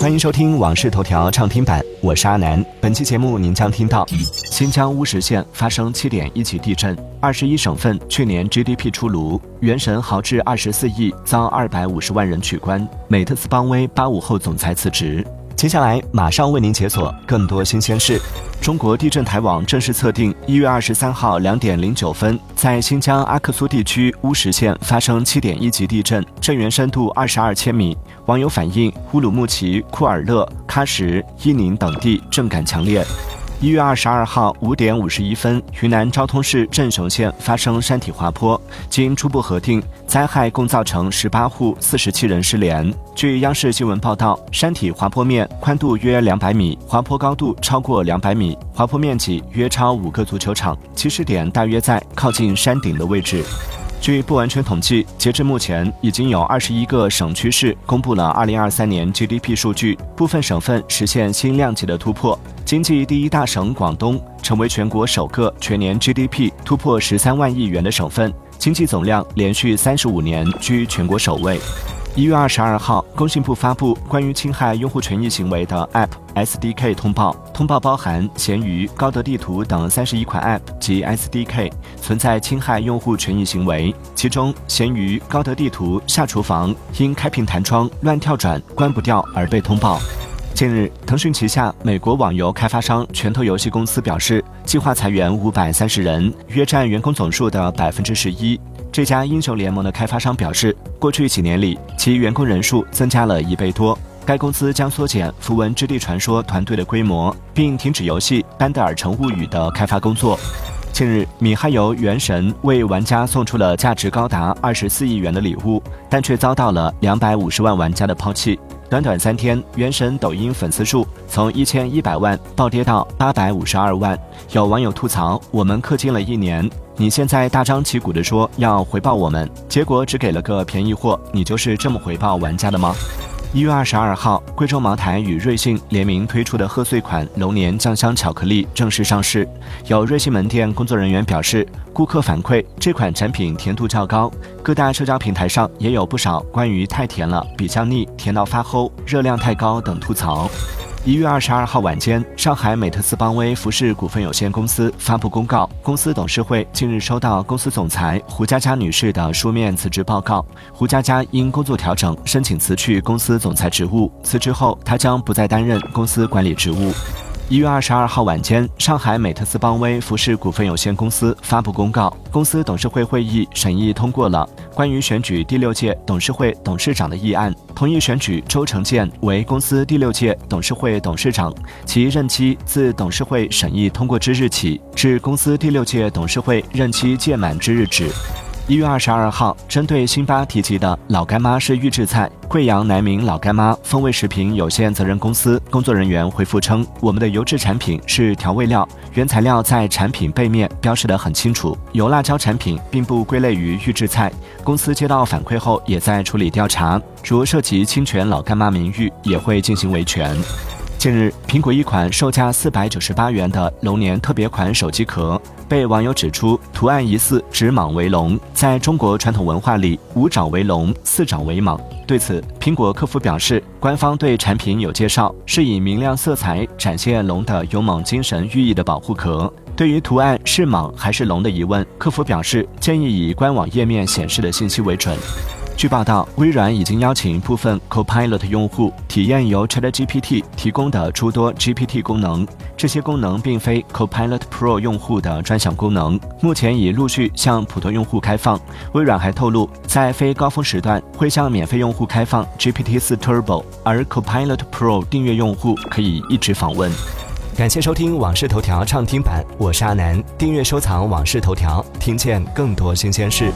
欢迎收听《往事头条》畅听版，我是阿南。本期节目您将听到：新疆乌什县发生七点一级地震，二十一省份去年 GDP 出炉，原神豪掷二十四亿遭二百五十万人取关，美特斯邦威八五后总裁辞职。接下来马上为您解锁更多新鲜事。中国地震台网正式测定，一月二十三号两点零九分，在新疆阿克苏地区乌什县发生七点一级地震，震源深度二十二千米。网友反映，乌鲁木齐、库尔勒、喀什、伊宁等地震感强烈。一月二十二号五点五十一分，云南昭通市镇雄县发生山体滑坡，经初步核定，灾害共造成十八户四十七人失联。据央视新闻报道，山体滑坡面宽度约两百米，滑坡高度超过两百米，滑坡面积约超五个足球场，起始点大约在靠近山顶的位置。据不完全统计，截至目前，已经有二十一个省区市公布了二零二三年 GDP 数据，部分省份实现新量级的突破。经济第一大省广东成为全国首个全年 GDP 突破十三万亿元的省份，经济总量连续三十五年居全国首位。一月二十二号，工信部发布关于侵害用户权益行为的 App SDK 通报，通报包含闲鱼、高德地图等三十一款 App 及 SDK 存在侵害用户权益行为，其中闲鱼、高德地图、下厨房因开屏弹窗乱跳转关不掉而被通报。近日，腾讯旗下美国网游开发商拳头游戏公司表示，计划裁员五百三十人，约占员工总数的百分之十一。这家英雄联盟的开发商表示，过去几年里，其员工人数增加了一倍多。该公司将缩减《符文之地传说》团队的规模，并停止游戏《班德尔城物语》的开发工作。近日，米哈游《原神》为玩家送出了价值高达二十四亿元的礼物，但却遭到了两百五十万玩家的抛弃。短短三天，《原神》抖音粉丝数从一千一百万暴跌到八百五十二万。有网友吐槽：“我们氪金了一年。”你现在大张旗鼓地说要回报我们，结果只给了个便宜货，你就是这么回报玩家的吗？一月二十二号，贵州茅台与瑞幸联名推出的贺岁款龙年酱香巧克力正式上市。有瑞幸门店工作人员表示，顾客反馈这款产品甜度较高，各大社交平台上也有不少关于太甜了、比较腻、甜到发齁、热量太高等吐槽。一月二十二号晚间，上海美特斯邦威服饰股份有限公司发布公告，公司董事会近日收到公司总裁胡佳佳女士的书面辞职报告。胡佳佳因工作调整申请辞去公司总裁职务，辞职后她将不再担任公司管理职务。一月二十二号晚间，上海美特斯邦威服饰股份有限公司发布公告，公司董事会会议审议通过了关于选举第六届董事会董事长的议案，同意选举周成建为公司第六届董事会董事长，其任期自董事会审议通过之日起至公司第六届董事会任期届满之日止。一月二十二号，针对辛巴提及的老干妈是预制菜，贵阳南明老干妈风味食品有限责任公司工作人员回复称，我们的油制产品是调味料，原材料在产品背面标示得很清楚，油辣椒产品并不归类于预制菜。公司接到反馈后，也在处理调查，如涉及侵权老干妈名誉，也会进行维权。近日，苹果一款售价四百九十八元的龙年特别款手机壳被网友指出图案疑似指蟒为龙。在中国传统文化里，五爪为龙，四爪为蟒。对此，苹果客服表示，官方对产品有介绍，是以明亮色彩展现龙的勇猛精神寓意的保护壳。对于图案是蟒还是龙的疑问，客服表示建议以官网页面显示的信息为准。据报道，微软已经邀请部分 Copilot 用户体验由 ChatGPT 提供的诸多 GPT 功能。这些功能并非 Copilot Pro 用户的专享功能，目前已陆续向普通用户开放。微软还透露，在非高峰时段会向免费用户开放 GPT-4 Turbo，而 Copilot Pro 订阅用户可以一直访问。感谢收听《往事头条》畅听版，我是阿南。订阅收藏《往事头条》，听见更多新鲜事。